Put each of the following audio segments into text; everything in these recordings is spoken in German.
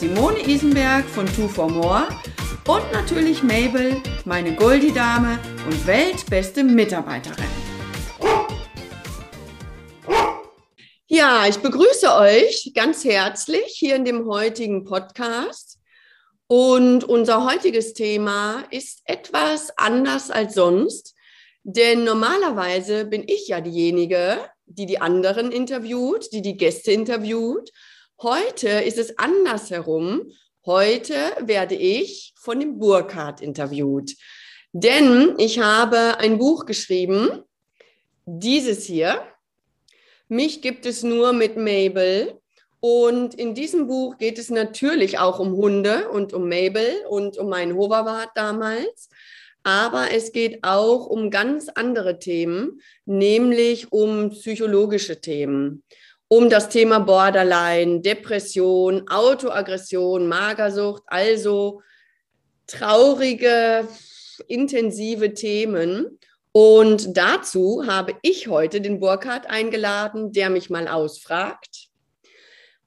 Simone Isenberg von Two for More und natürlich Mabel, meine Goldie-Dame und weltbeste Mitarbeiterin. Ja, ich begrüße euch ganz herzlich hier in dem heutigen Podcast. Und unser heutiges Thema ist etwas anders als sonst, denn normalerweise bin ich ja diejenige, die die anderen interviewt, die die Gäste interviewt. Heute ist es andersherum. Heute werde ich von dem Burkhardt interviewt. Denn ich habe ein Buch geschrieben, dieses hier. Mich gibt es nur mit Mabel. Und in diesem Buch geht es natürlich auch um Hunde und um Mabel und um meinen Hoverwart damals. Aber es geht auch um ganz andere Themen, nämlich um psychologische Themen, um das Thema Borderline, Depression, Autoaggression, Magersucht, also traurige, intensive Themen. Und dazu habe ich heute den Burkhardt eingeladen, der mich mal ausfragt.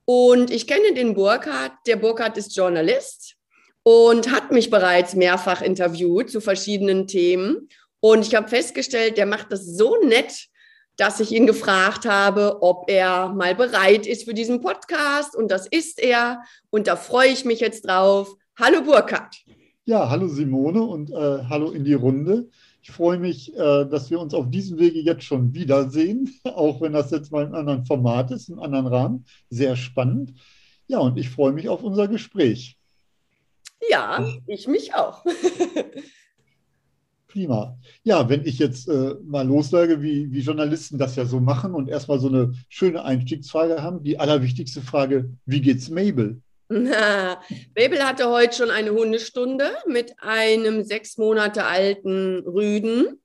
Und ich kenne den Burkhardt. Der Burkhardt ist Journalist und hat mich bereits mehrfach interviewt zu verschiedenen Themen. Und ich habe festgestellt, der macht das so nett, dass ich ihn gefragt habe, ob er mal bereit ist für diesen Podcast. Und das ist er. Und da freue ich mich jetzt drauf. Hallo Burkhard. Ja, hallo Simone und äh, hallo in die Runde. Ich freue mich, äh, dass wir uns auf diesem Wege jetzt schon wiedersehen, auch wenn das jetzt mal in einem anderen Format ist, in einem anderen Rahmen. Sehr spannend. Ja, und ich freue mich auf unser Gespräch. Ja, ich mich auch. Prima. Ja, wenn ich jetzt äh, mal loslege, wie, wie Journalisten das ja so machen und erstmal so eine schöne Einstiegsfrage haben, die allerwichtigste Frage, wie geht's Mabel? Na, Mabel hatte heute schon eine Hundestunde mit einem sechs Monate alten Rüden.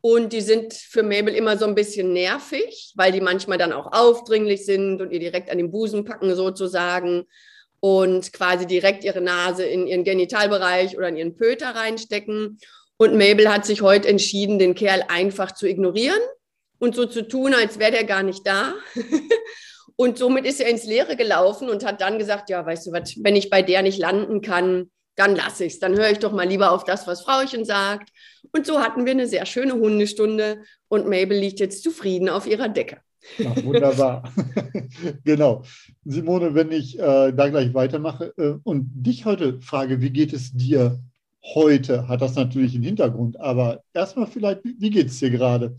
Und die sind für Mabel immer so ein bisschen nervig, weil die manchmal dann auch aufdringlich sind und ihr direkt an den Busen packen sozusagen und quasi direkt ihre Nase in ihren Genitalbereich oder in ihren Pöter reinstecken. Und Mabel hat sich heute entschieden, den Kerl einfach zu ignorieren und so zu tun, als wäre der gar nicht da. und somit ist er ins Leere gelaufen und hat dann gesagt, ja, weißt du was, wenn ich bei der nicht landen kann, dann lasse ich es. Dann höre ich doch mal lieber auf das, was Frauchen sagt. Und so hatten wir eine sehr schöne Hundestunde und Mabel liegt jetzt zufrieden auf ihrer Decke. Ach, wunderbar. genau. Simone, wenn ich äh, da gleich weitermache äh, und dich heute frage, wie geht es dir heute, hat das natürlich einen Hintergrund. Aber erstmal vielleicht, wie geht es dir gerade?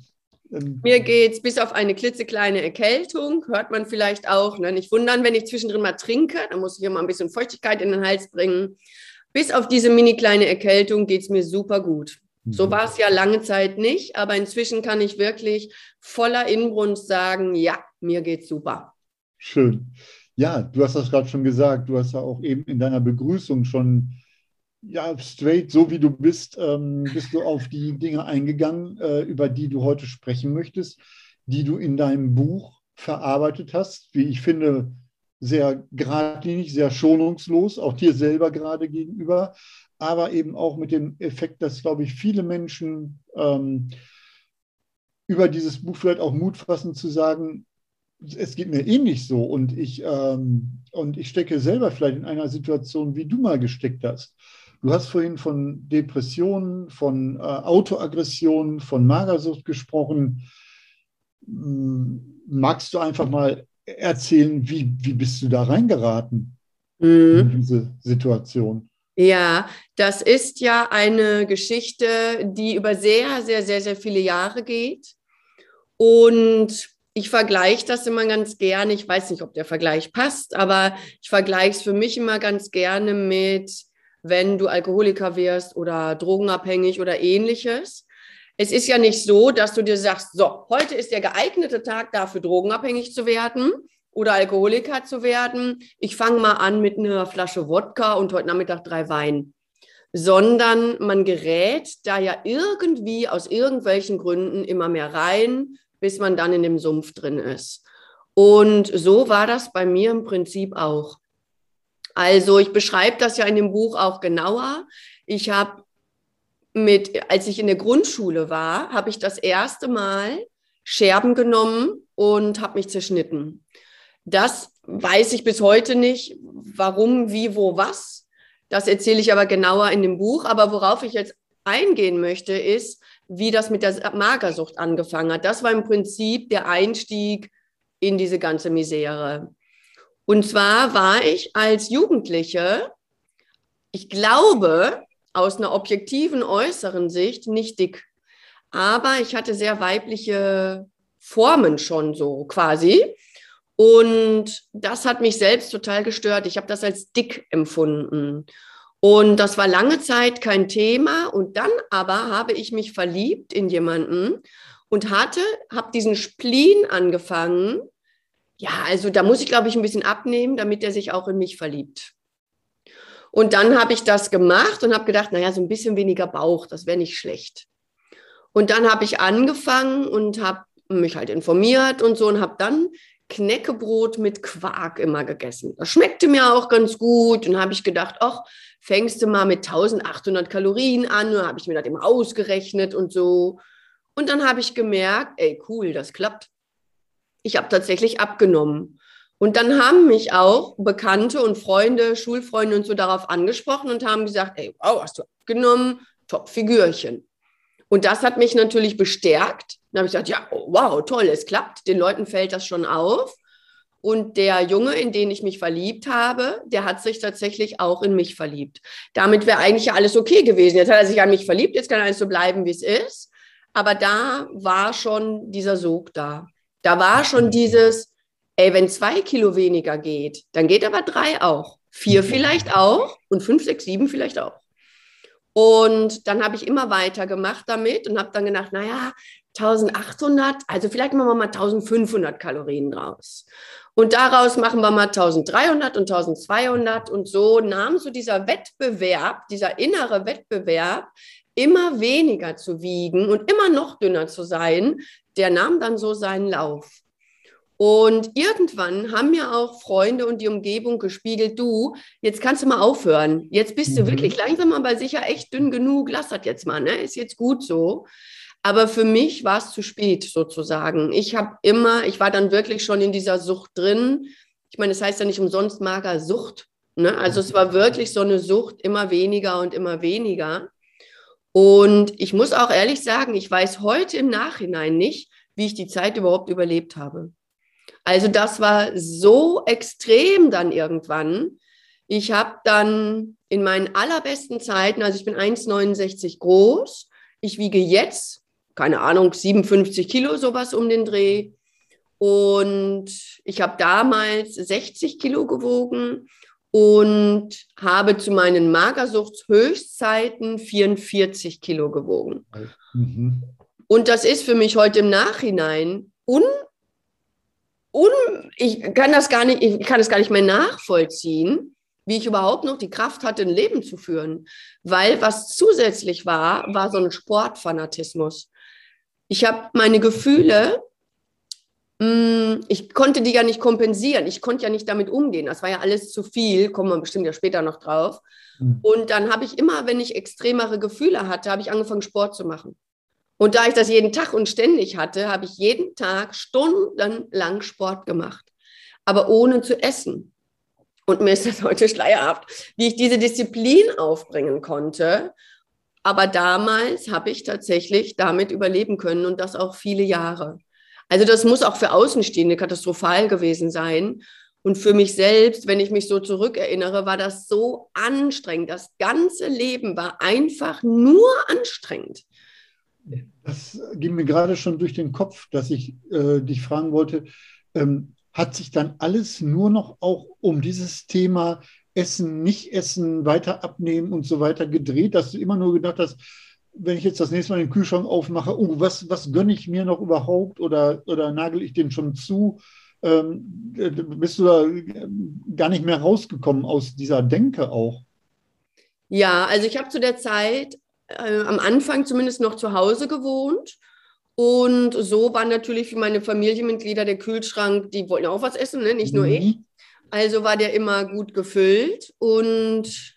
Ähm, Mir geht es bis auf eine klitzekleine Erkältung, hört man vielleicht auch. Ne? Nicht wundern, wenn ich zwischendrin mal trinke, dann muss ich immer ein bisschen Feuchtigkeit in den Hals bringen. Bis auf diese mini kleine Erkältung geht es mir super gut. So mhm. war es ja lange Zeit nicht, aber inzwischen kann ich wirklich voller Inbrunst sagen, ja, mir geht's super. Schön. Ja, du hast das gerade schon gesagt. Du hast ja auch eben in deiner Begrüßung schon, ja, straight, so wie du bist, ähm, bist du auf die Dinge eingegangen, äh, über die du heute sprechen möchtest, die du in deinem Buch verarbeitet hast. Wie ich finde, sehr geradlinig, sehr schonungslos, auch dir selber gerade gegenüber aber eben auch mit dem Effekt, dass, glaube ich, viele Menschen ähm, über dieses Buch vielleicht auch Mut fassen zu sagen, es geht mir ähnlich so und ich, ähm, und ich stecke selber vielleicht in einer Situation, wie du mal gesteckt hast. Du hast vorhin von Depressionen, von äh, Autoaggressionen, von Magersucht gesprochen. Magst du einfach mal erzählen, wie, wie bist du da reingeraten mhm. in diese Situation? Ja, das ist ja eine Geschichte, die über sehr, sehr, sehr, sehr viele Jahre geht. Und ich vergleiche das immer ganz gerne. Ich weiß nicht, ob der Vergleich passt, aber ich vergleiche es für mich immer ganz gerne mit, wenn du Alkoholiker wirst oder drogenabhängig oder ähnliches. Es ist ja nicht so, dass du dir sagst, so, heute ist der geeignete Tag dafür, drogenabhängig zu werden. oder Alkoholiker zu werden, ich fange mal an mit einer Flasche Wodka und heute Nachmittag drei Wein. Sondern man gerät da ja irgendwie aus irgendwelchen Gründen immer mehr rein, bis man dann in dem Sumpf drin ist. Und so war das bei mir im Prinzip auch. Also ich beschreibe das ja in dem Buch auch genauer. Ich habe mit, als ich in der Grundschule war, habe ich das erste Mal Scherben genommen und habe mich zerschnitten. Das weiß ich bis heute nicht, warum, wie, wo, was. Das erzähle ich aber genauer in dem Buch. Aber worauf ich jetzt eingehen möchte, ist, wie das mit der Magersucht angefangen hat. Das war im Prinzip der Einstieg in diese ganze Misere. Und zwar war ich als Jugendliche, ich glaube, aus einer objektiven äußeren Sicht nicht dick. Aber ich hatte sehr weibliche Formen schon so quasi. Und das hat mich selbst total gestört. Ich habe das als dick empfunden. Und das war lange Zeit kein Thema. Und dann aber habe ich mich verliebt in jemanden und hatte, habe diesen Spleen angefangen. Ja, also da muss ich, glaube ich, ein bisschen abnehmen, damit er sich auch in mich verliebt. Und dann habe ich das gemacht und habe gedacht, naja, so ein bisschen weniger Bauch, das wäre nicht schlecht. Und dann habe ich angefangen und habe mich halt informiert und so und habe dann Knäckebrot mit Quark immer gegessen. Das schmeckte mir auch ganz gut und habe ich gedacht, ach, fängst du mal mit 1800 Kalorien an und habe ich mir das immer ausgerechnet und so. Und dann habe ich gemerkt, ey, cool, das klappt. Ich habe tatsächlich abgenommen. Und dann haben mich auch Bekannte und Freunde, Schulfreunde und so darauf angesprochen und haben gesagt, ey, wow, hast du abgenommen, Top-Figürchen. Und das hat mich natürlich bestärkt. Dann habe ich gesagt, ja, oh, wow, toll, es klappt. Den Leuten fällt das schon auf. Und der Junge, in den ich mich verliebt habe, der hat sich tatsächlich auch in mich verliebt. Damit wäre eigentlich ja alles okay gewesen. Jetzt hat er sich an mich verliebt, jetzt kann alles so bleiben, wie es ist. Aber da war schon dieser Sog da. Da war schon dieses, ey, wenn zwei Kilo weniger geht, dann geht aber drei auch. Vier vielleicht auch und fünf, sechs, sieben vielleicht auch. Und dann habe ich immer weiter gemacht damit und habe dann gedacht, naja, 1800, also vielleicht machen wir mal 1500 Kalorien draus. Und daraus machen wir mal 1300 und 1200 und so nahm so dieser Wettbewerb, dieser innere Wettbewerb, immer weniger zu wiegen und immer noch dünner zu sein, der nahm dann so seinen Lauf. Und irgendwann haben mir auch Freunde und die Umgebung gespiegelt, du, jetzt kannst du mal aufhören. Jetzt bist du mhm. wirklich langsam aber sicher echt dünn genug. Lass das jetzt mal, ne? Ist jetzt gut so. Aber für mich war es zu spät sozusagen. Ich habe immer, ich war dann wirklich schon in dieser Sucht drin. Ich meine, es das heißt ja nicht umsonst mager Sucht. Ne? Also es war wirklich so eine Sucht, immer weniger und immer weniger. Und ich muss auch ehrlich sagen, ich weiß heute im Nachhinein nicht, wie ich die Zeit überhaupt überlebt habe. Also das war so extrem dann irgendwann. Ich habe dann in meinen allerbesten Zeiten, also ich bin 1,69 groß, ich wiege jetzt, keine Ahnung, 57 Kilo, sowas um den Dreh. Und ich habe damals 60 Kilo gewogen und habe zu meinen Magersuchtshöchstzeiten 44 Kilo gewogen. Mhm. Und das ist für mich heute im Nachhinein un un, ich kann das gar nicht, ich kann das gar nicht mehr nachvollziehen, wie ich überhaupt noch die Kraft hatte, ein Leben zu führen. Weil was zusätzlich war, war so ein Sportfanatismus. Ich habe meine Gefühle, ich konnte die ja nicht kompensieren. Ich konnte ja nicht damit umgehen. Das war ja alles zu viel, kommen wir bestimmt ja später noch drauf. Mhm. Und dann habe ich immer, wenn ich extremere Gefühle hatte, habe ich angefangen, Sport zu machen. Und da ich das jeden Tag und ständig hatte, habe ich jeden Tag stundenlang Sport gemacht, aber ohne zu essen. Und mir ist das heute schleierhaft, wie ich diese Disziplin aufbringen konnte. Aber damals habe ich tatsächlich damit überleben können und das auch viele Jahre. Also das muss auch für Außenstehende katastrophal gewesen sein. Und für mich selbst, wenn ich mich so zurückerinnere, war das so anstrengend. Das ganze Leben war einfach nur anstrengend. Das ging mir gerade schon durch den Kopf, dass ich äh, dich fragen wollte, ähm, hat sich dann alles nur noch auch um dieses Thema Essen, nicht Essen, weiter abnehmen und so weiter gedreht, dass du immer nur gedacht hast, wenn ich jetzt das nächste Mal den Kühlschrank aufmache, oh, was, was gönne ich mir noch überhaupt oder, oder nagel ich den schon zu? ähm, bist du da gar nicht mehr rausgekommen aus dieser Denke auch? Ja, also ich habe zu der Zeit äh, am Anfang zumindest noch zu Hause gewohnt. Und so war natürlich für meine Familienmitglieder der Kühlschrank, die wollten auch was essen, ne? nicht nur mhm. ich. Also war der immer gut gefüllt. Und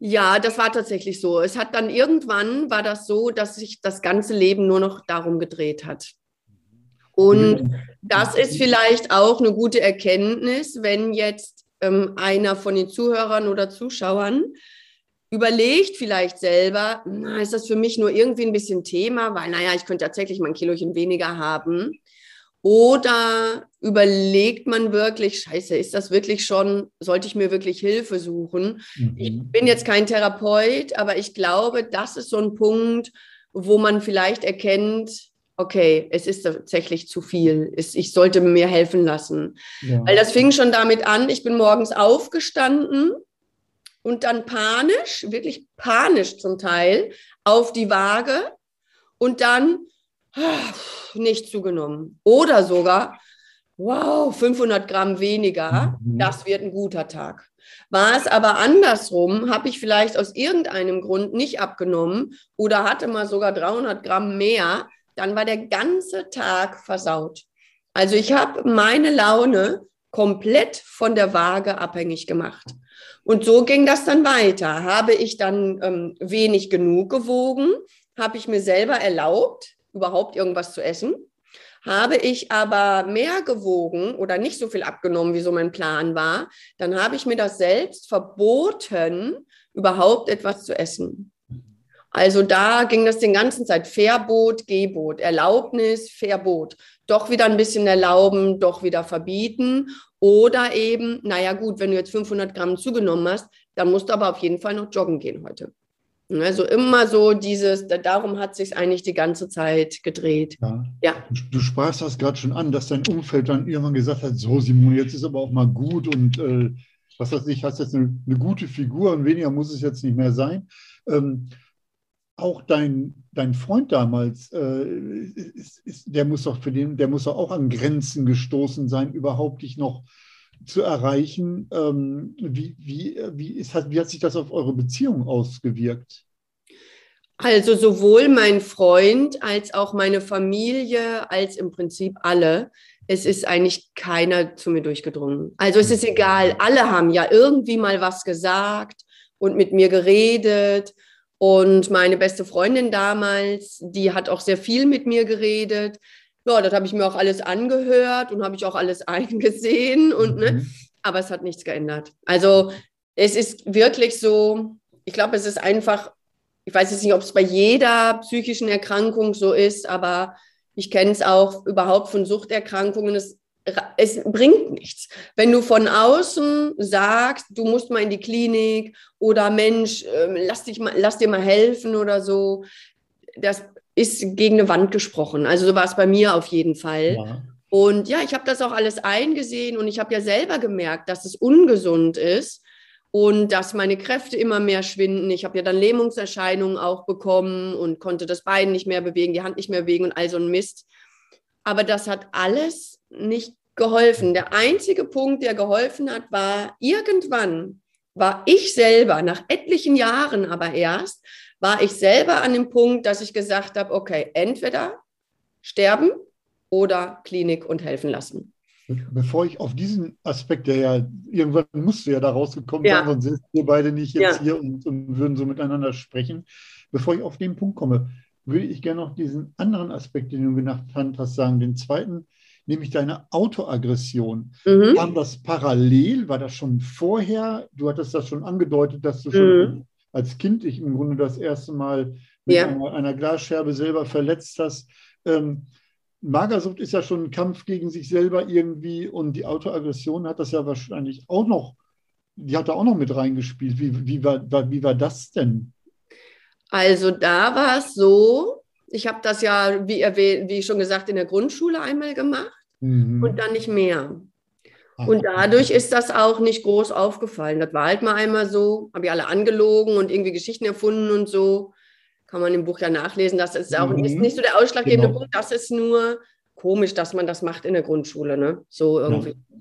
ja, das war tatsächlich so. Es hat dann irgendwann war das so, dass sich das ganze Leben nur noch darum gedreht hat. Und das ist vielleicht auch eine gute Erkenntnis, wenn jetzt ähm, einer von den Zuhörern oder Zuschauern überlegt vielleicht selber, na, ist das für mich nur irgendwie ein bisschen Thema, weil, naja, ich könnte tatsächlich mal ein Kilochen weniger haben. Oder überlegt man wirklich, scheiße, ist das wirklich schon, sollte ich mir wirklich Hilfe suchen? Mhm. Ich bin jetzt kein Therapeut, aber ich glaube, das ist so ein Punkt, wo man vielleicht erkennt, okay, es ist tatsächlich zu viel. Ich sollte mir helfen lassen. Ja. Weil das fing schon damit an, ich bin morgens aufgestanden und dann panisch, wirklich panisch zum Teil, auf die Waage und dann nicht zugenommen. Oder sogar, wow, 500 Gramm weniger, mhm. das wird ein guter Tag. War es aber andersrum, habe ich vielleicht aus irgendeinem Grund nicht abgenommen oder hatte mal sogar 300 Gramm mehr, dann war der ganze Tag versaut. Also ich habe meine Laune komplett von der Waage abhängig gemacht. Und so ging das dann weiter. Habe ich dann ähm, wenig genug gewogen, habe ich mir selber erlaubt, überhaupt irgendwas zu essen. Habe ich aber mehr gewogen oder nicht so viel abgenommen, wie so mein Plan war, dann habe ich mir das selbst verboten, überhaupt etwas zu essen. Also da ging das den ganzen Zeit Verbot, Gebot, Erlaubnis, Verbot. Doch wieder ein bisschen erlauben, doch wieder verbieten. Oder eben, naja gut, wenn du jetzt 500 Gramm zugenommen hast, dann musst du aber auf jeden Fall noch joggen gehen heute. Also immer so dieses, darum hat sich eigentlich die ganze Zeit gedreht. Ja. ja. Du sprachst das gerade schon an, dass dein Umfeld dann irgendwann gesagt hat, so Simon, jetzt ist aber auch mal gut und äh, was weiß ich, hast jetzt eine, eine, gute Figur und weniger muss es jetzt nicht mehr sein. Ähm, auch dein, dein Freund damals, äh, ist, ist, der muss doch für den, der muss doch auch an Grenzen gestoßen sein, überhaupt dich noch zu erreichen. Ähm, wie, wie, wie, ist, wie hat sich das auf eure Beziehung ausgewirkt? Also sowohl mein Freund als auch meine Familie, als im Prinzip alle. Es ist eigentlich keiner zu mir durchgedrungen. Also es ist egal, alle haben ja irgendwie mal was gesagt und mit mir geredet und meine beste Freundin damals, die hat auch sehr viel mit mir geredet. Ja, das habe ich mir auch alles angehört und habe ich auch alles eingesehen. Und, ne? Mhm. Aber es hat nichts geändert. Also es ist wirklich so, ich glaube, es ist einfach, ich weiß jetzt nicht, ob es bei jeder psychischen Erkrankung so ist, aber ich kenne es auch überhaupt von Suchterkrankungen. Es es bringt nichts. Wenn du von außen sagst, du musst mal in die Klinik oder Mensch, ähm, lass, dich mal, lass dir mal helfen oder so, das ist gegen eine Wand gesprochen. Also so war es bei mir auf jeden Fall. Ja. Und ja, ich habe das auch alles eingesehen und ich habe ja selber gemerkt, dass es ungesund ist und dass meine Kräfte immer mehr schwinden. Ich habe ja dann Lähmungserscheinungen auch bekommen und konnte das Bein nicht mehr bewegen, die Hand nicht mehr bewegen und all so ein Mist. Aber das hat alles nicht geholfen. Der einzige Punkt, der geholfen hat, war irgendwann war ich selber, nach etlichen Jahren aber erst, war ich selber an dem Punkt, dass ich gesagt habe, okay, entweder sterben oder Klinik und helfen lassen. Bevor ich auf diesen Aspekt, der ja, irgendwann musst du ja da rausgekommen ja. sein, sonst sind wir beide nicht jetzt ja. hier und, und, würden so miteinander sprechen. Bevor ich auf den Punkt komme, würde ich gerne noch diesen anderen Aspekt, den du genannt hast, sagen, den zweiten nämlich deine Autoaggression. Mhm. Kam das parallel? War das schon vorher? Du hattest das schon angedeutet, dass du schon mhm. Als Kind dich im Grunde das erste Mal mit ja. einer, einer, Glasscherbe selber verletzt hast. Ähm, Magersucht ist ja schon ein Kampf gegen sich selber irgendwie und die Autoaggression hat das ja wahrscheinlich auch noch, die hat da auch noch mit reingespielt. Wie, wie, war, wie war das denn? Also da war es so, ich habe das ja, wie, erwähnt, wie schon gesagt, in der Grundschule einmal gemacht mhm. und dann nicht mehr. Und dadurch ist das auch nicht groß aufgefallen. Das war halt mal einmal so, habe ich alle angelogen und irgendwie Geschichten erfunden und so. Kann man im Buch ja nachlesen. Das ist auch mhm. ist nicht so der ausschlaggebende genau. Punkt. Das ist nur komisch, dass man das macht in der Grundschule, ne? So irgendwie. Ja.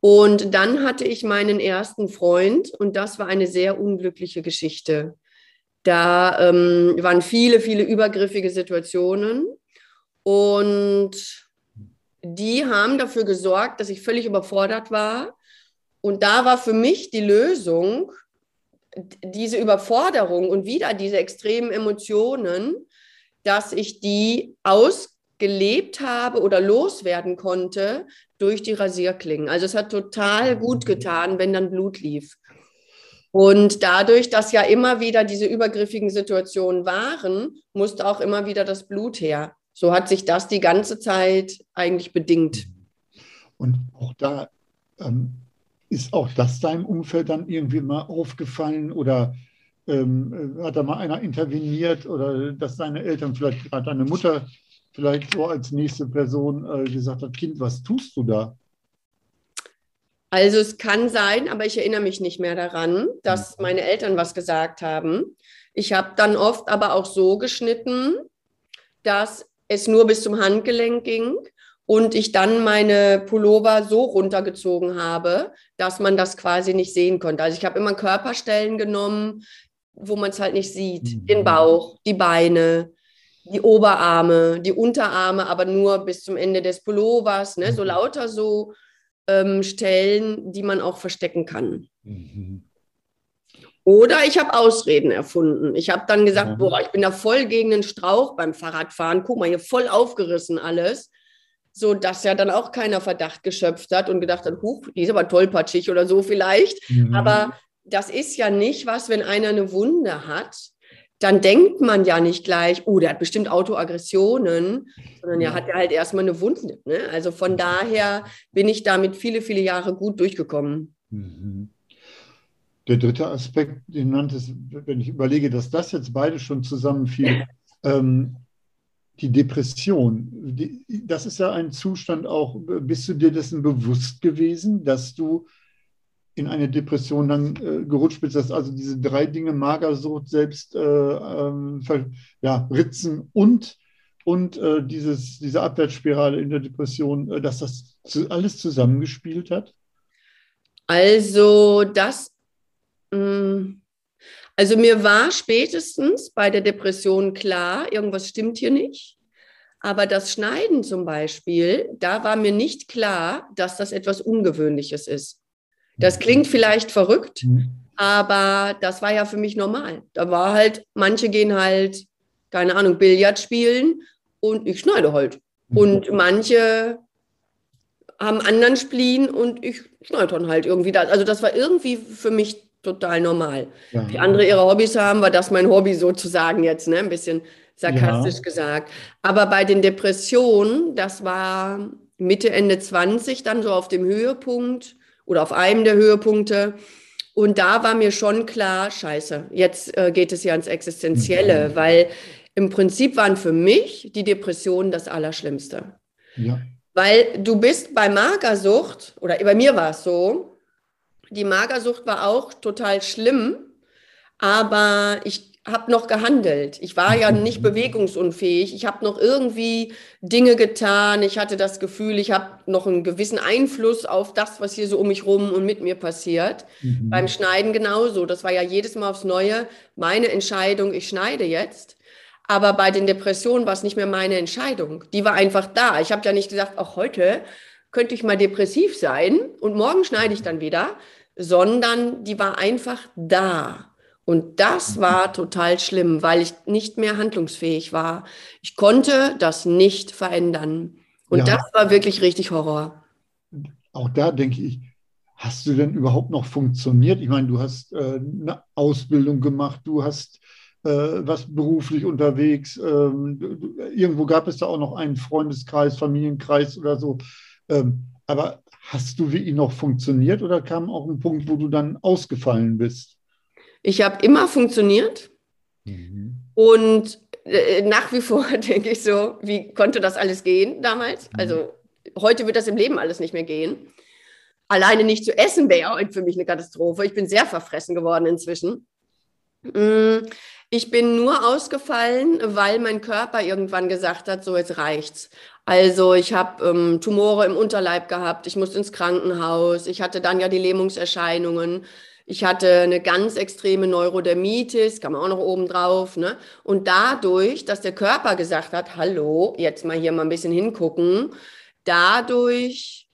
Und dann hatte ich meinen ersten Freund und das war eine sehr unglückliche Geschichte. Da ähm, waren viele, viele übergriffige Situationen und die haben dafür gesorgt, dass ich völlig überfordert war. Und da war für mich die Lösung, diese Überforderung und wieder diese extremen Emotionen, dass ich die ausgelebt habe oder loswerden konnte durch die Rasierklingen. Also es hat total gut getan, wenn dann Blut lief. Und dadurch, dass ja immer wieder diese übergriffigen Situationen waren, musste auch immer wieder das Blut her. So hat sich das die ganze Zeit eigentlich bedingt. Und auch da ähm, ist auch das deinem Umfeld dann irgendwie mal aufgefallen oder ähm, hat da mal einer interveniert oder dass deine Eltern, vielleicht gerade deine Mutter, vielleicht so als nächste Person äh, gesagt hat, Kind, was tust du da? Also es kann sein, aber ich erinnere mich nicht mehr daran, dass mhm. meine Eltern was gesagt haben. Ich habe dann oft aber auch so geschnitten, dass es nur bis zum Handgelenk ging und ich dann meine Pullover so runtergezogen habe, dass man das quasi nicht sehen konnte. Also ich habe immer Körperstellen genommen, wo man es halt nicht sieht. Mhm. Den Bauch, die Beine, die Oberarme, die Unterarme, aber nur bis zum Ende des Pullovers. Ne? So mhm. lauter so ähm, Stellen, die man auch verstecken kann. Mhm. Oder ich habe Ausreden erfunden. Ich habe dann gesagt, mhm. boah, ich bin da voll gegen den Strauch beim Fahrradfahren. Guck mal, hier voll aufgerissen alles. So dass ja dann auch keiner Verdacht geschöpft hat und gedacht hat, huch, die ist aber tollpatschig oder so vielleicht. Mhm. Aber das ist ja nicht was, wenn einer eine Wunde hat, dann denkt man ja nicht gleich, oh, der hat bestimmt Autoaggressionen, sondern ja, hat er halt erstmal eine Wunde. Ne? Also von daher bin ich damit viele, viele Jahre gut durchgekommen. Mhm. Der dritte Aspekt, den nanntest, wenn ich überlege, dass das jetzt beide schon zusammenfiel, ähm, die Depression. Die, das ist ja ein Zustand auch, bist du dir dessen bewusst gewesen, dass du in eine Depression dann äh, gerutscht bist, dass also diese drei Dinge, Magersucht, selbst äh, ähm, ja, Ritzen und, und äh, dieses, diese Abwärtsspirale in der Depression, äh, dass das zu, alles zusammengespielt hat? Also das, also mir war spätestens bei der Depression klar, irgendwas stimmt hier nicht. Aber das Schneiden zum Beispiel, da war mir nicht klar, dass das etwas Ungewöhnliches ist. Das klingt vielleicht verrückt, mhm. aber das war ja für mich normal. Da war halt, manche gehen halt, keine Ahnung, Billard spielen und ich schneide halt. Mhm. Und manche haben anderen Spleen und ich schneide dann halt irgendwie das. Also das war irgendwie für mich total normal. Ja. Wie andere ihre Hobbys haben, war das mein Hobby sozusagen jetzt, ne? ein bisschen sarkastisch ja. gesagt. Aber bei den Depressionen, das war Mitte, Ende 20, dann so auf dem Höhepunkt oder auf einem der Höhepunkte. Und da war mir schon klar, scheiße, jetzt äh, geht es ja ans Existenzielle, mhm. weil im Prinzip waren für mich die Depressionen das Allerschlimmste. Ja. Weil du bist bei Magersucht, oder bei mir war es so, die Magersucht war auch total schlimm, aber ich habe noch gehandelt. Ich war ja nicht bewegungsunfähig. Ich habe noch irgendwie Dinge getan. Ich hatte das Gefühl, ich habe noch einen gewissen Einfluss auf das, was hier so um mich rum und mit mir passiert. Mhm. Beim Schneiden genauso. Das war ja jedes Mal aufs Neue meine Entscheidung, ich schneide jetzt. Aber bei den Depressionen war es nicht mehr meine Entscheidung. Die war einfach da. Ich habe ja nicht gesagt, auch heute könnte ich mal depressiv sein und morgen schneide ich dann wieder, sondern die war einfach da. Und das mhm. war total schlimm, weil ich nicht mehr handlungsfähig war. Ich konnte das nicht verändern. Und ja. das war wirklich richtig Horror. Auch da denke ich, hast du denn überhaupt noch funktioniert? Ich meine, du hast äh, eine Ausbildung gemacht, du hast äh, was beruflich unterwegs. Ähm, irgendwo gab es da auch noch einen Freundeskreis, Familienkreis oder so. Ähm, aber hast du wie noch funktioniert oder kam auch ein Punkt, wo du dann ausgefallen bist? Ich habe immer funktioniert mhm. und äh, nach wie vor denke ich so, wie konnte das alles gehen damals? Mhm. Also heute wird das im Leben alles nicht mehr gehen. Alleine nicht zu essen wäre für mich eine Katastrophe. Ich bin sehr verfressen geworden inzwischen. Ich bin nur ausgefallen, weil mein Körper irgendwann gesagt hat, so jetzt reicht's. Also ich habe ähm, Tumore im Unterleib gehabt, ich musste ins Krankenhaus, ich hatte dann ja die Lähmungserscheinungen. Ich hatte eine ganz extreme Neurodermitis, kam auch noch oben drauf. Ne? Und dadurch, dass der Körper gesagt hat, hallo, jetzt mal hier mal ein bisschen hingucken, dadurch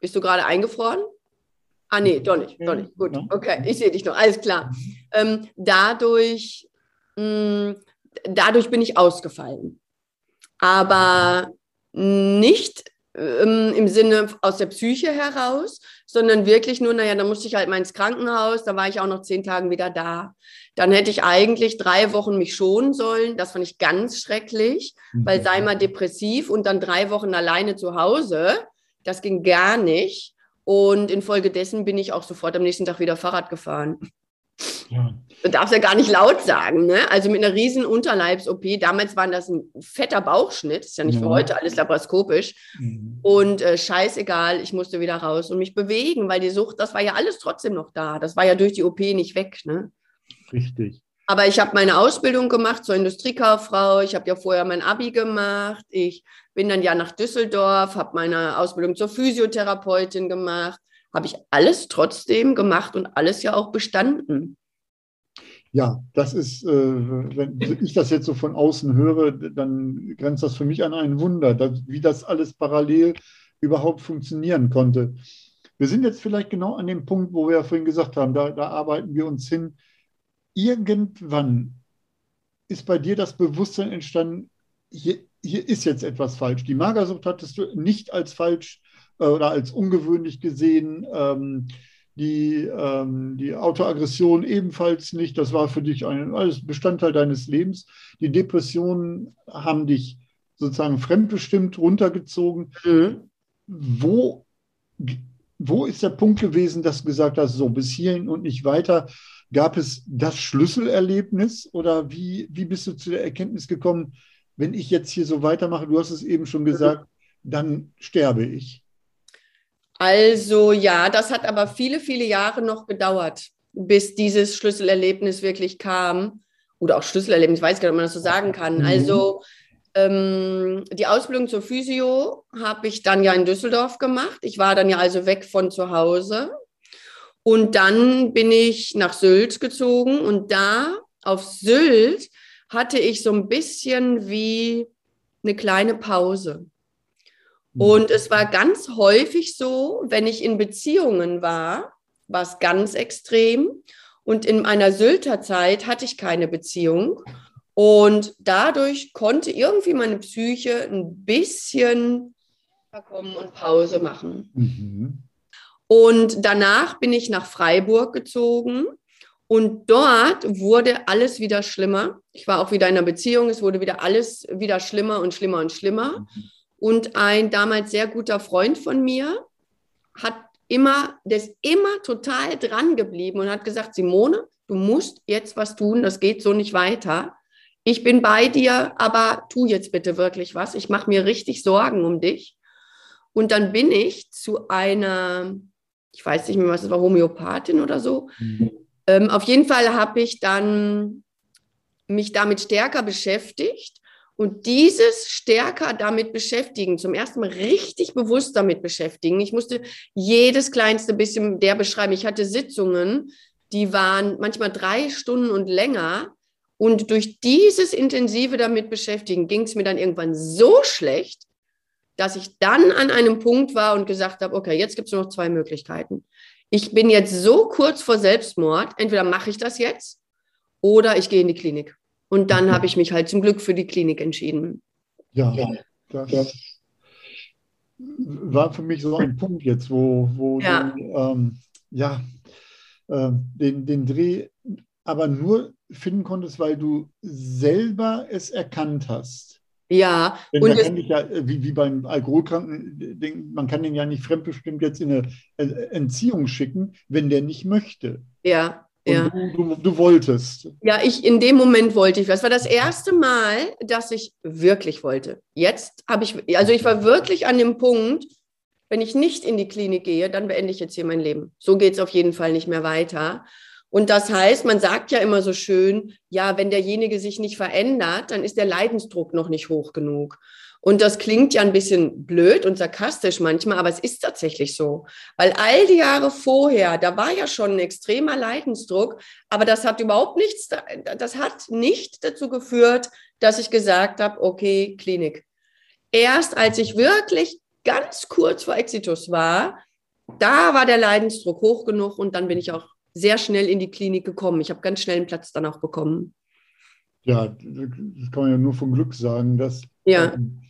bist du gerade eingefroren? Ah, nee, doch nicht, doch nicht. Gut, okay, ich sehe dich noch, alles klar. Ähm, dadurch, mh, mm, dadurch bin ich ausgefallen. Aber nicht ähm, im Sinne aus der Psyche heraus, sondern wirklich nur, naja, da musste ich halt mal ins Krankenhaus, da war ich auch noch zehn Tage wieder da. Dann hätte ich eigentlich drei Wochen mich schonen sollen. Das fand ich ganz schrecklich, mhm. weil sei mal depressiv und dann drei Wochen alleine zu Hause, das ging gar nicht. Und infolgedessen bin ich auch sofort am nächsten Tag wieder Fahrrad gefahren. Ja. Du darfst ja gar nicht laut sagen, ne? Also mit einer riesen Unterleibs-OP. Damals war das ein fetter Bauchschnitt, ist ja nicht ja. für heute alles laparoskopisch. Mhm. Und äh, scheißegal, ich musste wieder raus und mich bewegen, weil die Sucht, das war ja alles trotzdem noch da. Das war ja durch die OP nicht weg, ne? Richtig. Aber ich habe meine Ausbildung gemacht zur Industriekauffrau. Ich habe ja vorher mein Abi gemacht. Ich bin dann ja nach Düsseldorf, habe meine Ausbildung zur Physiotherapeutin gemacht habe ich alles trotzdem gemacht und alles ja auch bestanden. Ja, das ist, äh, wenn ich das jetzt so von außen höre, dann grenzt das für mich an ein Wunder, wie das alles parallel überhaupt funktionieren konnte. Wir sind jetzt vielleicht genau an dem Punkt, wo wir ja vorhin gesagt haben, da, da arbeiten wir uns hin. Irgendwann ist bei dir das Bewusstsein entstanden, hier, hier ist jetzt etwas falsch. Die Magersucht hattest du nicht als falsch äh, oder als ungewöhnlich gesehen. Ähm, die, ähm, die Autoaggression ebenfalls nicht. Das war für dich ein, alles Bestandteil deines Lebens. Die Depressionen haben dich sozusagen fremdbestimmt runtergezogen. Mhm. Wo, wo ist der Punkt gewesen, dass du gesagt hast, so bis hierhin und nicht weiter? Gab es das Schlüsselerlebnis oder wie, wie bist du zu der Erkenntnis gekommen, wenn ich jetzt hier so weitermache, du hast es eben schon gesagt, dann sterbe ich? Also ja, das hat aber viele, viele Jahre noch gedauert, bis dieses Schlüsselerlebnis wirklich kam. Oder auch Schlüsselerlebnis, ich weiß gar nicht, ob man das so sagen kann. Mhm. Also ähm, die Ausbildung zur Physio habe ich dann ja in Düsseldorf gemacht. Ich war dann ja also weg von zu Hause. Und dann bin ich nach Sylt gezogen und da auf Sylt hatte ich so ein bisschen wie eine kleine Pause. Mhm. Und es war ganz häufig so, wenn ich in Beziehungen war, war es ganz extrem. Und in einer Sylter Zeit hatte ich keine Beziehung. Und dadurch konnte irgendwie meine Psyche ein bisschen kommen und Pause machen. Mhm. Und danach bin ich nach Freiburg gezogen. Und dort wurde alles wieder schlimmer. Ich war auch wieder in einer Beziehung. Es wurde wieder alles wieder schlimmer und schlimmer und schlimmer. Mhm. Und ein damals sehr guter Freund von mir hat immer, der ist immer total dran geblieben und hat gesagt, Simone, du musst jetzt was tun, das geht so nicht weiter. Ich bin bei dir, aber tu jetzt bitte wirklich was. Ich mache mir richtig Sorgen um dich. Und dann bin ich zu einer, ich weiß nicht mehr, was es war, Homöopathin oder so. Mhm. Ähm, auf jeden Fall habe ich dann mich damit stärker beschäftigt und dieses stärker damit beschäftigen, zum ersten Mal richtig bewusst damit beschäftigen. Ich musste jedes kleinste bisschen der beschreiben. Ich hatte Sitzungen, die waren manchmal drei Stunden und länger. Und durch dieses intensive damit beschäftigen ging es mir dann irgendwann so schlecht, dass ich dann an einem Punkt war und gesagt habe, okay, jetzt gibt es nur noch zwei Möglichkeiten. Ich bin jetzt so kurz vor Selbstmord, entweder mache ich das jetzt oder ich gehe in die Klinik. Und dann habe ich mich halt zum Glück für die Klinik entschieden. Ja, das war für mich so ein Punkt jetzt, wo, wo ja. du ähm, ja, äh, den, den Dreh aber nur finden konntest, weil du selber es erkannt hast. Ja, Denn und man ja, äh, wie, wie beim Alkoholkranken, man kann den ja nicht fremdbestimmt jetzt in eine Entziehung schicken, wenn der nicht möchte. Ja, ja. Du, du, du, wolltest. Ja, ich in dem Moment wollte ich. Das war das erste Mal, dass ich wirklich wollte. Jetzt habe ich, also ich war wirklich an dem Punkt, wenn ich nicht in die Klinik gehe, dann beende ich jetzt hier mein Leben. So geht es auf jeden Fall nicht mehr weiter. Und das heißt, man sagt ja immer so schön, ja, wenn derjenige sich nicht verändert, dann ist der Leidensdruck noch nicht hoch genug. Und das klingt ja ein bisschen blöd und sarkastisch manchmal, aber es ist tatsächlich so. Weil all die Jahre vorher, da war ja schon ein extremer Leidensdruck, aber das hat überhaupt nichts, das hat nicht dazu geführt, dass ich gesagt habe, okay, Klinik. Erst als ich wirklich ganz kurz vor Exitus war, da war der Leidensdruck hoch genug und dann bin ich auch sehr schnell in die Klinik gekommen. Ich habe ganz schnell einen Platz dann auch bekommen. Ja, das kann man ja nur von Glück sagen, dass. Ja. Ähm,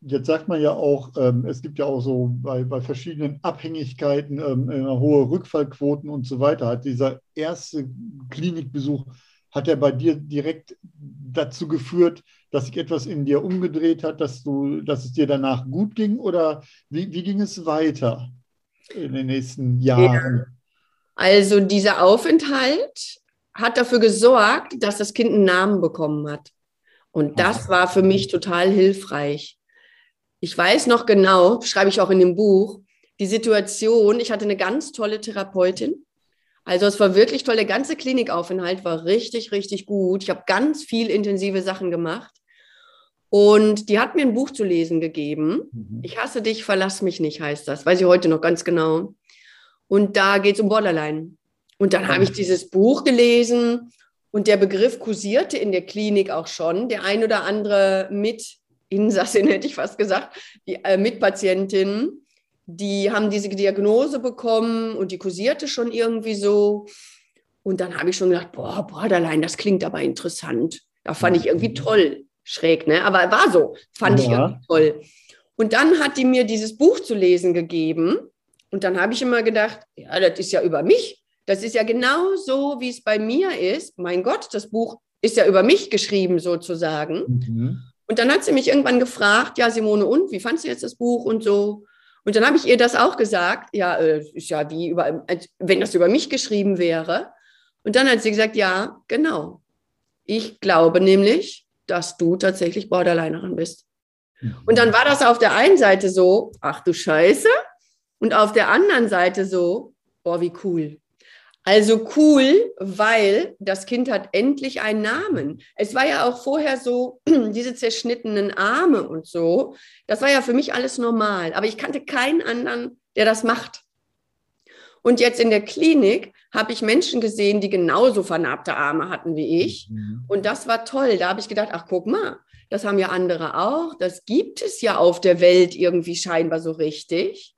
jetzt sagt man ja auch, ähm, es gibt ja auch so bei, bei verschiedenen Abhängigkeiten ähm, äh, hohe Rückfallquoten und so weiter. Hat dieser erste Klinikbesuch, hat er bei dir direkt dazu geführt, dass sich etwas in dir umgedreht hat, dass, du, dass es dir danach gut ging? Oder wie, wie ging es weiter in den nächsten Jahren? Ja. Also dieser Aufenthalt hat dafür gesorgt, dass das Kind einen Namen bekommen hat. Und das war für mich total hilfreich. Ich weiß noch genau, schreibe ich auch in dem Buch, die Situation, ich hatte eine ganz tolle Therapeutin. Also es war wirklich toll, der ganze Klinikaufenthalt war richtig, richtig gut. Ich habe ganz viel intensive Sachen gemacht. Und die hat mir ein Buch zu lesen gegeben. Mhm. Ich hasse dich, verlass mich nicht, heißt das. Weiß ich heute noch ganz genau. Und da geht es um Borderline. Und dann habe ich dieses Buch gelesen und der Begriff kursierte in der Klinik auch schon. Der ein oder andere Mitinsassin, hätte ich fast gesagt, die äh, Mitpatientin, die haben diese Diagnose bekommen und die kursierte schon irgendwie so. Und dann habe ich schon gedacht, boah, Borderline, das klingt aber interessant. Da fand ich irgendwie toll, schräg, ne? Aber war so, fand ja. ich irgendwie toll. Und dann hat die mir dieses Buch zu lesen gegeben und dann habe ich immer gedacht, ja, das ist ja über mich. Das ist ja genau so, wie es bei mir ist. Mein Gott, das Buch ist ja über mich geschrieben sozusagen. Mhm. Und dann hat sie mich irgendwann gefragt, ja, Simone, und wie fandst du jetzt das Buch und so? Und dann habe ich ihr das auch gesagt, ja, äh, ist ja wie über, wenn das über mich geschrieben wäre. Und dann hat sie gesagt, ja, genau. Ich glaube nämlich, dass du tatsächlich Borderlinerin bist. Mhm. Und dann war das auf der einen Seite so, ach du Scheiße, und auf der anderen Seite so, boah, wie cool. Also cool, weil das Kind hat endlich einen Namen. Es war ja auch vorher so, diese zerschnittenen Arme und so, das war ja für mich alles normal. Aber ich kannte keinen anderen, der das macht. Und jetzt in der Klinik habe ich Menschen gesehen, die genauso vernarbte Arme hatten wie ich. Mhm. Und das war toll. Da habe ich gedacht, ach guck mal, das haben ja andere auch. Das gibt es ja auf der Welt irgendwie scheinbar so richtig.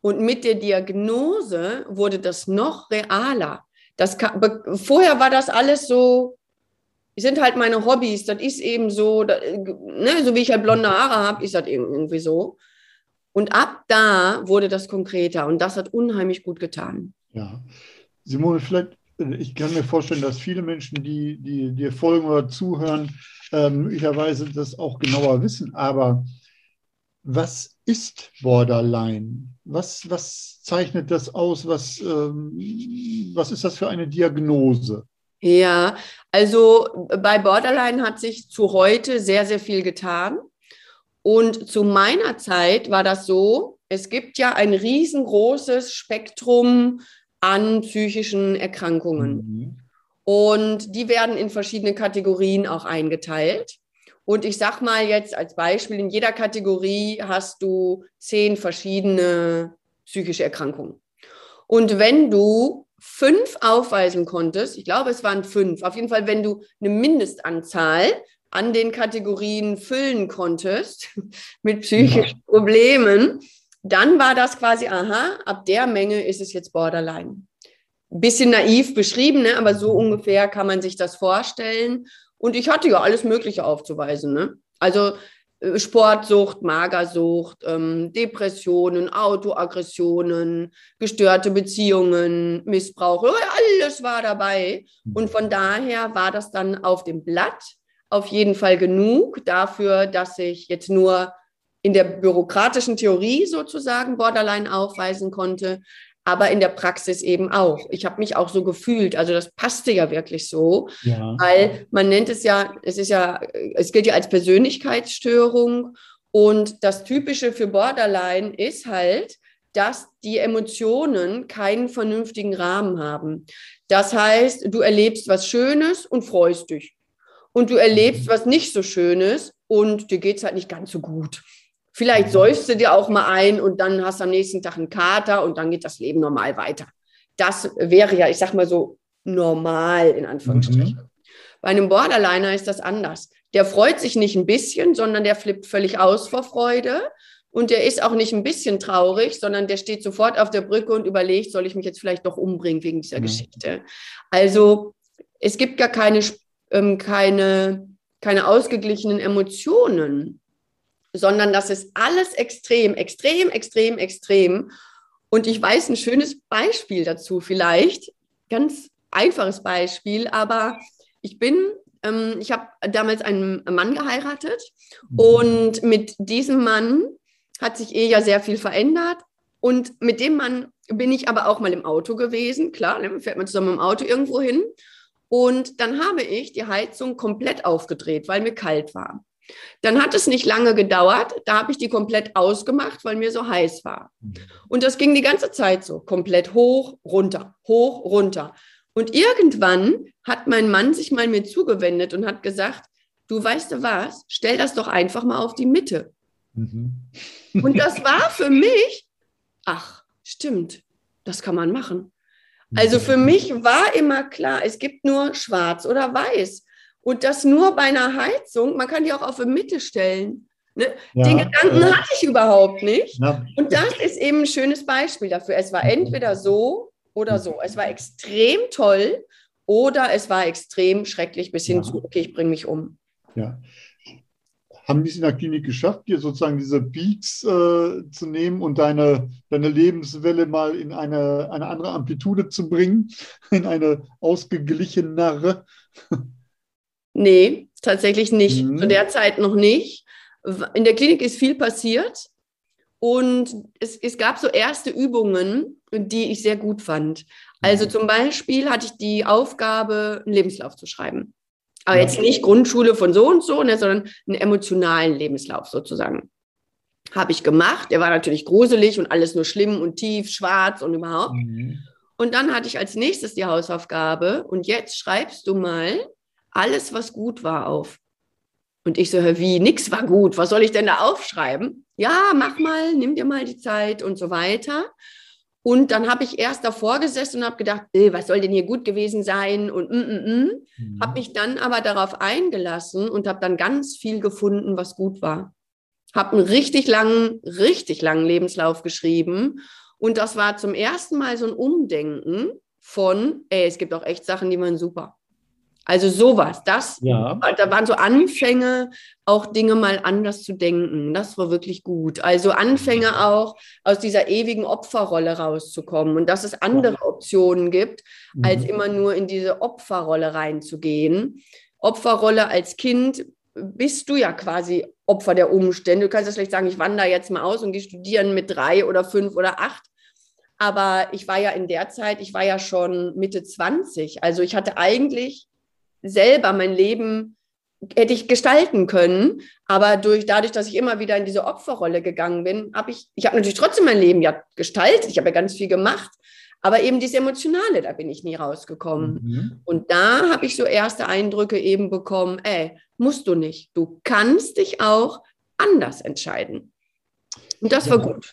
Und mit der Diagnose wurde das noch realer. Das kann, vorher war das alles so, sind halt meine Hobbys, das ist eben so, ne, so wie ich halt blonde Haare habe, ist das irgendwie so. Und ab da wurde das konkreter und das hat unheimlich gut getan. Ja, Simone, vielleicht, ich kann mir vorstellen, dass viele Menschen, die, die dir folgen oder zuhören, äh, möglicherweise das auch genauer wissen, aber was ist Borderline? Was, was zeichnet das aus? Was, ähm, was ist das für eine Diagnose? Ja, also bei Borderline hat sich zu heute sehr, sehr viel getan. Und zu meiner Zeit war das so, es gibt ja ein riesengroßes Spektrum an psychischen Erkrankungen. Mhm. Und die werden in verschiedene Kategorien auch eingeteilt. Und ich sag mal jetzt als Beispiel, in jeder Kategorie hast du zehn verschiedene psychische Erkrankungen. Und wenn du fünf aufweisen konntest, ich glaube, es waren fünf, auf jeden Fall, wenn du eine Mindestanzahl an den Kategorien füllen konntest mit psychischen Problemen, dann war das quasi, aha, ab der Menge ist es jetzt Borderline. Bisschen naiv beschrieben, ne? aber so ungefähr kann man sich das vorstellen. Und ich hatte ja alles Mögliche aufzuweisen. Ne? Also äh, Sportsucht, Magersucht, ähm, Depressionen, Autoaggressionen, gestörte Beziehungen, Missbrauch, alles war dabei. Und von daher war das dann auf dem Blatt auf jeden Fall genug dafür, dass ich jetzt nur in der bürokratischen Theorie sozusagen Borderline aufweisen konnte, aber in der Praxis eben auch. Ich habe mich auch so gefühlt, also das passte ja wirklich so, ja. weil man nennt es ja, es ist ja, es gilt ja als Persönlichkeitsstörung und das Typische für Borderline ist halt, dass die Emotionen keinen vernünftigen Rahmen haben. Das heißt, du erlebst was Schönes und freust dich. Und du erlebst was nicht so Schönes und dir geht es halt nicht ganz so gut. Vielleicht säufst du dir auch mal ein und dann hast du am nächsten Tag einen Kater und dann geht das Leben normal weiter. Das wäre ja, ich sag mal so, normal in Anführungsstrichen. Mhm. Bei einem Borderliner ist das anders. Der freut sich nicht ein bisschen, sondern der flippt völlig aus vor Freude. Und der ist auch nicht ein bisschen traurig, sondern der steht sofort auf der Brücke und überlegt, soll ich mich jetzt vielleicht doch umbringen wegen dieser mhm. Geschichte. Also es gibt gar keine, ähm, keine, keine ausgeglichenen Emotionen, sondern das ist alles extrem, extrem, extrem, extrem. Und ich weiß ein schönes Beispiel dazu vielleicht, ganz einfaches Beispiel, aber ich bin ähm, ich habe damals einen Mann geheiratet mhm. und mit diesem Mann hat sich eh ja sehr viel verändert. Und mit dem Mann bin ich aber auch mal im Auto gewesen. Klar, dann fährt man zusammen im Auto irgendwo hin. Und dann habe ich die Heizung komplett aufgedreht, weil mir kalt war. Dann hat es nicht lange gedauert, da habe ich die komplett ausgemacht, weil mir so heiß war. Mhm. Und das ging die ganze Zeit so, komplett hoch, runter, hoch, runter. Und irgendwann hat mein Mann sich mal mir zugewendet und hat gesagt, du weißt du was, stell das doch einfach mal auf die Mitte. Mhm. Und das war für mich, ach, stimmt, das kann man machen. Also für mich war immer klar, es gibt nur schwarz oder weiß. Und das nur bei einer Heizung, man kann die auch auf die Mitte stellen. Ne? Ja, Den Gedanken ja. hatte ich überhaupt nicht. Ja. Und das ist eben ein schönes Beispiel dafür. Es war entweder so oder so. Es war extrem toll oder es war extrem schrecklich bis hin zu, okay, ich bringe mich um. Ja, haben die es in der Klinik geschafft, dir sozusagen diese Peaks äh, zu nehmen und deine, deine Lebenswelle mal in eine, eine andere Amplitude zu bringen, in eine ausgeglichenere? Nee, tatsächlich nicht. Mhm. Zu der Zeit noch nicht. In der Klinik ist viel passiert und es, es gab so erste Übungen, die ich sehr gut fand. Also mhm. zum Beispiel hatte ich die Aufgabe, einen Lebenslauf zu schreiben. Aber jetzt nicht Grundschule von so und so, ne, sondern einen emotionalen Lebenslauf sozusagen. Habe ich gemacht. Der war natürlich gruselig und alles nur schlimm und tief, schwarz und überhaupt. Mhm. Und dann hatte ich als nächstes die Hausaufgabe und jetzt schreibst du mal alles, was gut war, auf. Und ich so, wie, nix war gut, was soll ich denn da aufschreiben? Ja, mach mal, nimm dir mal die Zeit und so weiter. Und dann habe ich erst davor gesessen und habe gedacht, äh, was soll denn hier gut gewesen sein? Und mm, mm, mm. Mhm. habe mich dann aber darauf eingelassen und habe dann ganz viel gefunden, was gut war. Habe einen richtig langen, richtig langen Lebenslauf geschrieben. Und das war zum ersten Mal so ein Umdenken von, ey, es gibt auch echt Sachen, die waren super. Also sowas, das, ja. da waren so Anfänge, auch Dinge mal anders zu denken. Das war wirklich gut. Also Anfänge auch, aus dieser ewigen Opferrolle rauszukommen und dass es andere Optionen gibt, mhm. als immer nur in diese Opferrolle reinzugehen. Opferrolle als Kind bist du ja quasi Opfer der Umstände. Du kannst ja schlecht sagen, ich wandere jetzt mal aus und gehe studieren mit drei oder fünf oder acht. Aber ich war ja in der Zeit, ich war ja schon Mitte 20. Also ich hatte eigentlich selber mein Leben hätte ich gestalten können, aber durch, dadurch, dass ich immer wieder in diese Opferrolle gegangen bin, habe ich, ich habe natürlich trotzdem mein Leben ja gestaltet, ich habe ja ganz viel gemacht, aber eben dieses Emotionale, da bin ich nie rausgekommen. Mhm. Und da habe ich so erste Eindrücke eben bekommen, ey, musst du nicht, du kannst dich auch anders entscheiden. Und das ja. war gut.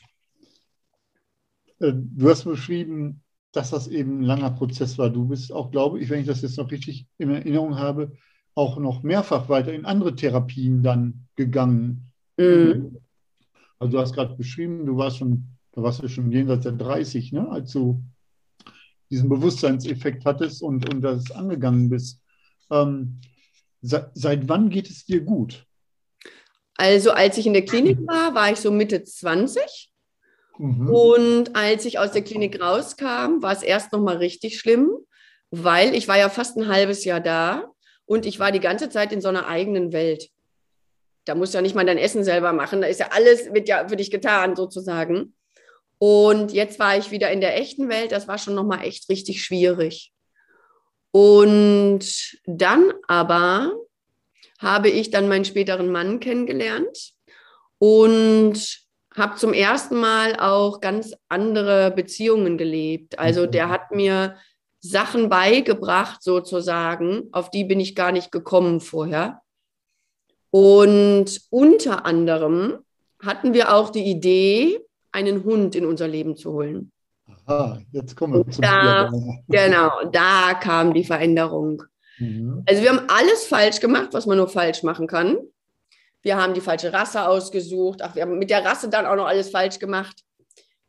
Äh, du hast beschrieben, dass das eben ein langer Prozess war. Du bist auch, glaube ich, wenn ich das jetzt noch richtig in Erinnerung habe, auch noch mehrfach weiter in andere Therapien dann gegangen. Mhm. Also du hast gerade beschrieben, du warst schon, da warst du schon jenseits der 30, ne, als du diesen Bewusstseinseffekt hattest und, und das angegangen bist. Ähm, seit, seit wann geht es dir gut? Also als ich in der Klinik war, war ich so Mitte 20 Mhm. Und als ich aus der Klinik rauskam, war es erst noch mal richtig schlimm, weil ich war ja fast ein halbes Jahr da und ich war die ganze Zeit in so einer eigenen Welt. Da musst du ja nicht mal dein Essen selber machen, da ist ja alles, wird ja für dich getan sozusagen. Und jetzt war ich wieder in der echten Welt, das war schon noch mal echt richtig schwierig. Und dann aber habe ich dann meinen späteren Mann kennengelernt und habe zum ersten Mal auch ganz andere Beziehungen gelebt. Also der hat mir Sachen beigebracht, sozusagen, auf die bin ich gar nicht gekommen vorher. Und unter anderem hatten wir auch die Idee, einen Hund in unser Leben zu holen. Aha, jetzt kommen wir zum da, Genau, da kam die Veränderung. Mhm. Also wir haben alles falsch gemacht, was man nur falsch machen kann. Wir haben die falsche Rasse ausgesucht. Ach, wir haben mit der Rasse dann auch noch alles falsch gemacht.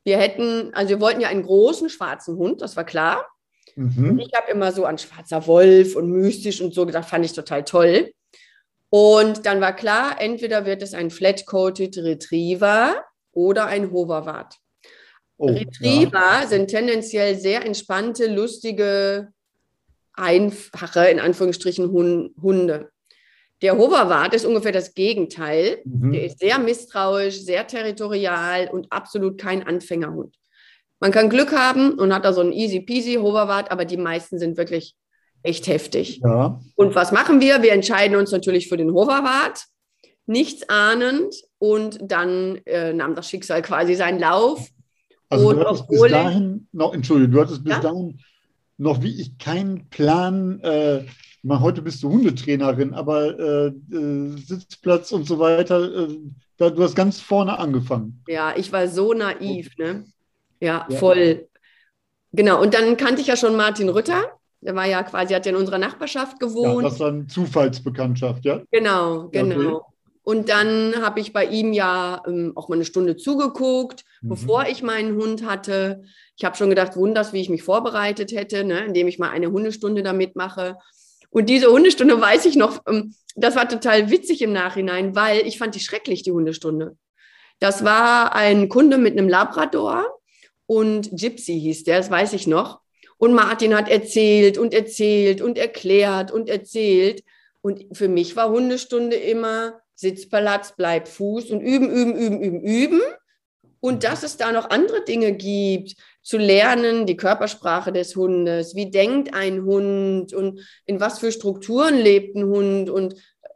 Wir hätten, also wir wollten ja einen großen schwarzen Hund, das war klar. Mhm. Ich habe immer so an schwarzer Wolf und mystisch und so gedacht, fand ich total toll. Und dann war klar, entweder wird es ein Flat-Coated Retriever oder ein Hoverwart. Oh, Retriever ja. sind tendenziell sehr entspannte, lustige, einfache, in Anführungsstrichen, Hunde. Der Hoverwart ist ungefähr das Gegenteil. Mhm. Der ist sehr misstrauisch, sehr territorial und absolut kein Anfängerhund. Man kann Glück haben und hat da so einen easy peasy Hoverwart, aber die meisten sind wirklich echt heftig. Ja. Und was machen wir? Wir entscheiden uns natürlich für den Hoverwart, nichts ahnend und dann äh, nahm das Schicksal quasi seinen Lauf. Also und du hattest bis dahin noch, Entschuldigung, du hattest bis ja? dahin noch wie ich keinen Plan, äh, mal heute bist du Hundetrainerin, aber äh, äh, Sitzplatz und so weiter, äh, da, du hast ganz vorne angefangen. Ja, ich war so naiv, ne? Ja, ja, voll. Genau, und dann kannte ich ja schon Martin Rütter. Der war ja quasi, hat ja in unserer Nachbarschaft gewohnt. Ja, das war eine Zufallsbekanntschaft, ja? Genau, genau. Okay. Und dann habe ich bei ihm ja ähm, auch mal eine Stunde zugeguckt, mhm. bevor ich meinen Hund hatte. Ich habe schon gedacht, wunders, wie ich mich vorbereitet hätte, ne, indem ich mal eine Hundestunde da mitmache. Und diese Hundestunde weiß ich noch, ähm, das war total witzig im Nachhinein, weil ich fand die schrecklich, die Hundestunde. Das war ein Kunde mit einem Labrador und Gypsy hieß der, das weiß ich noch. Und Martin hat erzählt und erzählt und erklärt und erzählt. Und für mich war Hundestunde immer, Sitzplatz, bleib Fuß und üben, üben, üben, üben, üben. Und dass es da noch andere Dinge gibt, zu lernen, die Körpersprache des Hundes, wie denkt ein Hund und in was für Strukturen lebt ein Hund und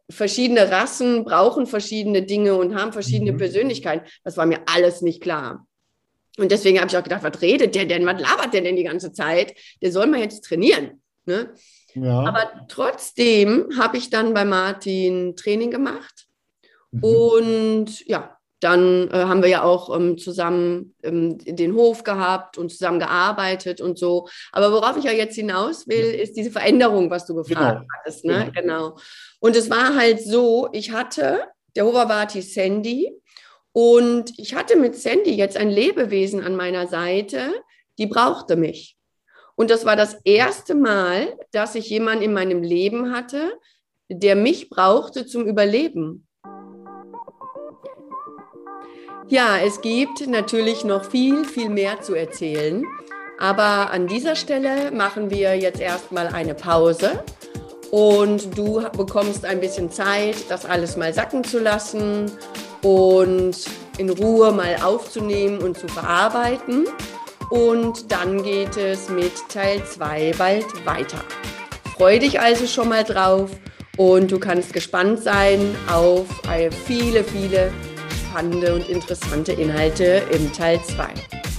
verschiedene Rassen brauchen verschiedene Dinge und haben verschiedene mhm. Persönlichkeiten. Das war mir alles nicht klar. Und deswegen habe ich auch gedacht, was redet der denn, was labert der denn die ganze Zeit? Der soll mal jetzt trainieren. Ne? Ja. Aber trotzdem habe ich dann bei Martin Training gemacht Mhm. Und ja, dann äh, haben wir ja auch ähm, zusammen ähm, den Hof gehabt und zusammen gearbeitet und so. Aber worauf ich ja jetzt hinaus will, ist diese Veränderung, was du gefragt genau. hattest. Ne? Genau. genau. Und es war halt so, ich hatte, der Hoverwart hieß Sandy und ich hatte mit Sandy jetzt ein Lebewesen an meiner Seite, die brauchte mich. Und das war das erste Mal, dass ich jemanden in meinem Leben hatte, der mich brauchte zum Überleben. Ja, es gibt natürlich noch viel, viel mehr zu erzählen. Aber an dieser Stelle machen wir jetzt erstmal eine Pause und du bekommst ein bisschen Zeit, das alles mal sacken zu lassen und in Ruhe mal aufzunehmen und zu verarbeiten. Und dann geht es mit Teil 2 bald weiter. Freu dich also schon mal drauf und du kannst gespannt sein auf viele, viele spannende und interessante Inhalte im Teil 2.